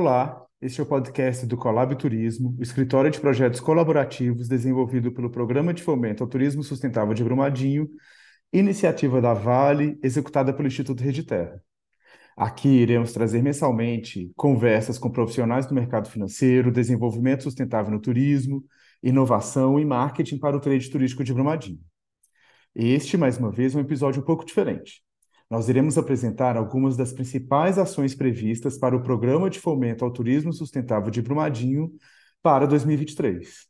Olá, este é o podcast do Colab Turismo, o escritório de projetos colaborativos desenvolvido pelo Programa de Fomento ao Turismo Sustentável de Brumadinho, iniciativa da Vale, executada pelo Instituto Rede Terra. Aqui iremos trazer mensalmente conversas com profissionais do mercado financeiro, desenvolvimento sustentável no turismo, inovação e marketing para o trade turístico de Brumadinho. Este, mais uma vez, é um episódio um pouco diferente. Nós iremos apresentar algumas das principais ações previstas para o Programa de Fomento ao Turismo Sustentável de Brumadinho para 2023.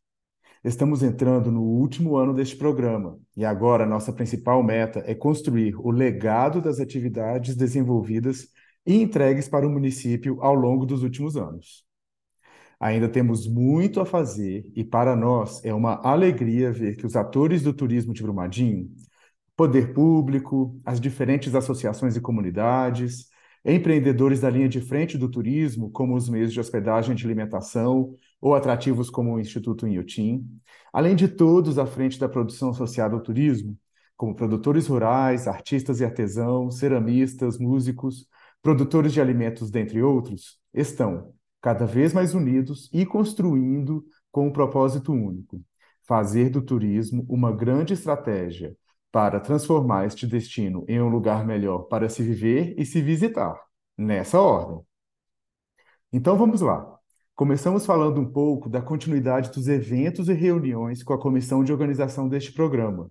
Estamos entrando no último ano deste programa e agora nossa principal meta é construir o legado das atividades desenvolvidas e entregues para o município ao longo dos últimos anos. Ainda temos muito a fazer e para nós é uma alegria ver que os atores do turismo de Brumadinho poder público, as diferentes associações e comunidades, empreendedores da linha de frente do turismo, como os meios de hospedagem e de alimentação, ou atrativos como o Instituto Inhotim, além de todos à frente da produção associada ao turismo, como produtores rurais, artistas e artesãos, ceramistas, músicos, produtores de alimentos, dentre outros, estão cada vez mais unidos e construindo com um propósito único: fazer do turismo uma grande estratégia para transformar este destino em um lugar melhor para se viver e se visitar, nessa ordem. Então vamos lá. Começamos falando um pouco da continuidade dos eventos e reuniões com a comissão de organização deste programa,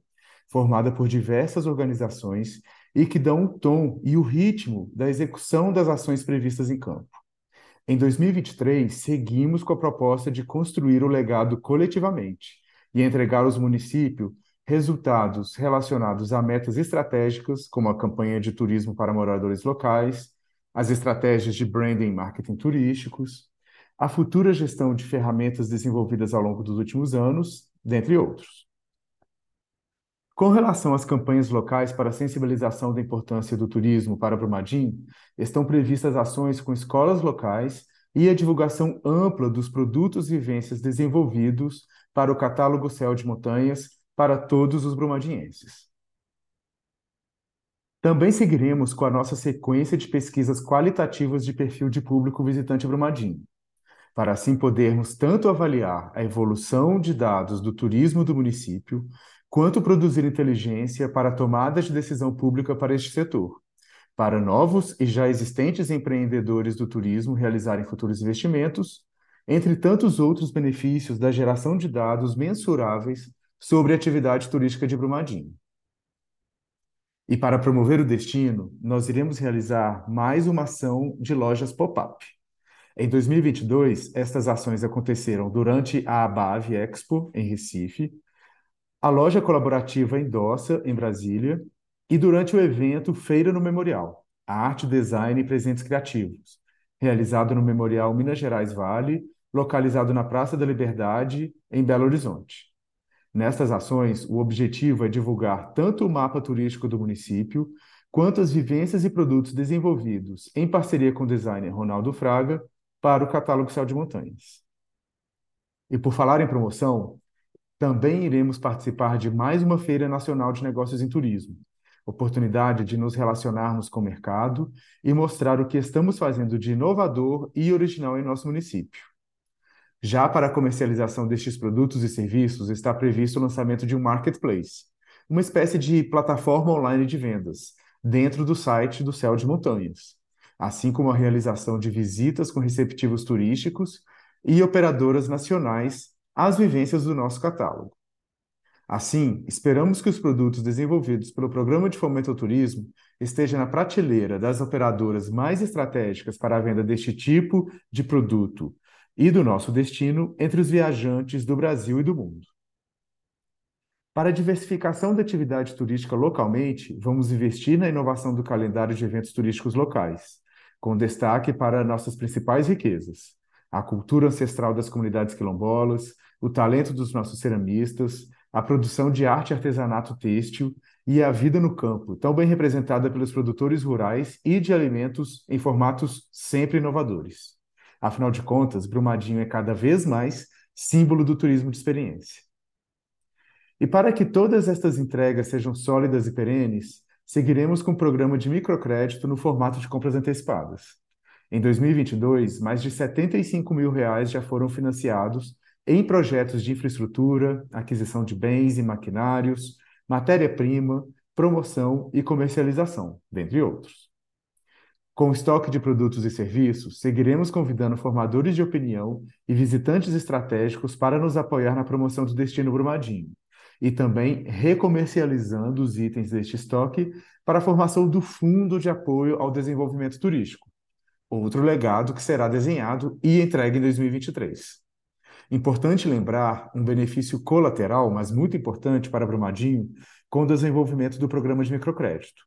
formada por diversas organizações e que dão o tom e o ritmo da execução das ações previstas em campo. Em 2023, seguimos com a proposta de construir o legado coletivamente e entregar aos municípios resultados relacionados a metas estratégicas, como a campanha de turismo para moradores locais, as estratégias de branding e marketing turísticos, a futura gestão de ferramentas desenvolvidas ao longo dos últimos anos, dentre outros. Com relação às campanhas locais para sensibilização da importância do turismo para Brumadinho, estão previstas ações com escolas locais e a divulgação ampla dos produtos e vivências desenvolvidos para o catálogo Céu de Montanhas para todos os brumadienses. Também seguiremos com a nossa sequência de pesquisas qualitativas de perfil de público visitante Brumadinho, para assim podermos tanto avaliar a evolução de dados do turismo do município, quanto produzir inteligência para a tomada de decisão pública para este setor, para novos e já existentes empreendedores do turismo realizarem futuros investimentos, entre tantos outros benefícios da geração de dados mensuráveis sobre a atividade turística de Brumadinho. E para promover o destino, nós iremos realizar mais uma ação de lojas pop-up. Em 2022, estas ações aconteceram durante a Abave Expo, em Recife, a loja colaborativa Endossa, em Brasília, e durante o evento Feira no Memorial, a Arte, Design e Presentes Criativos, realizado no Memorial Minas Gerais Vale, localizado na Praça da Liberdade, em Belo Horizonte. Nestas ações, o objetivo é divulgar tanto o mapa turístico do município, quanto as vivências e produtos desenvolvidos em parceria com o designer Ronaldo Fraga para o catálogo Céu de Montanhas. E por falar em promoção, também iremos participar de mais uma Feira Nacional de Negócios em Turismo, oportunidade de nos relacionarmos com o mercado e mostrar o que estamos fazendo de inovador e original em nosso município. Já para a comercialização destes produtos e serviços, está previsto o lançamento de um marketplace, uma espécie de plataforma online de vendas, dentro do site do Céu de Montanhas, assim como a realização de visitas com receptivos turísticos e operadoras nacionais às vivências do nosso catálogo. Assim, esperamos que os produtos desenvolvidos pelo Programa de Fomento ao Turismo estejam na prateleira das operadoras mais estratégicas para a venda deste tipo de produto e do nosso destino entre os viajantes do Brasil e do mundo. Para a diversificação da atividade turística localmente, vamos investir na inovação do calendário de eventos turísticos locais, com destaque para nossas principais riquezas: a cultura ancestral das comunidades quilombolas, o talento dos nossos ceramistas, a produção de arte e artesanato têxtil e a vida no campo, tão bem representada pelos produtores rurais e de alimentos em formatos sempre inovadores. Afinal de contas, Brumadinho é cada vez mais símbolo do turismo de experiência. E para que todas estas entregas sejam sólidas e perenes, seguiremos com um programa de microcrédito no formato de compras antecipadas. Em 2022, mais de 75 mil reais já foram financiados em projetos de infraestrutura, aquisição de bens e maquinários, matéria-prima, promoção e comercialização, dentre outros. Com estoque de produtos e serviços, seguiremos convidando formadores de opinião e visitantes estratégicos para nos apoiar na promoção do destino Brumadinho, e também recomercializando os itens deste estoque para a formação do Fundo de Apoio ao Desenvolvimento Turístico, outro legado que será desenhado e entregue em 2023. Importante lembrar um benefício colateral, mas muito importante para Brumadinho, com o desenvolvimento do programa de microcrédito,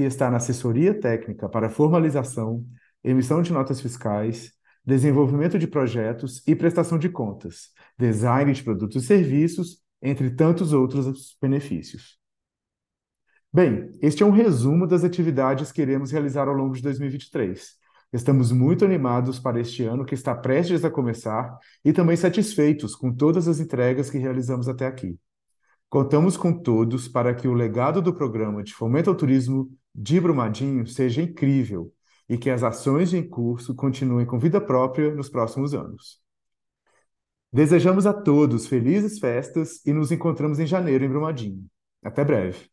que está na assessoria técnica para formalização, emissão de notas fiscais, desenvolvimento de projetos e prestação de contas, design de produtos e serviços, entre tantos outros benefícios. Bem, este é um resumo das atividades que iremos realizar ao longo de 2023. Estamos muito animados para este ano que está prestes a começar e também satisfeitos com todas as entregas que realizamos até aqui. Contamos com todos para que o legado do programa de fomento ao turismo de Brumadinho seja incrível e que as ações em curso continuem com vida própria nos próximos anos. Desejamos a todos felizes festas e nos encontramos em janeiro em Brumadinho. Até breve.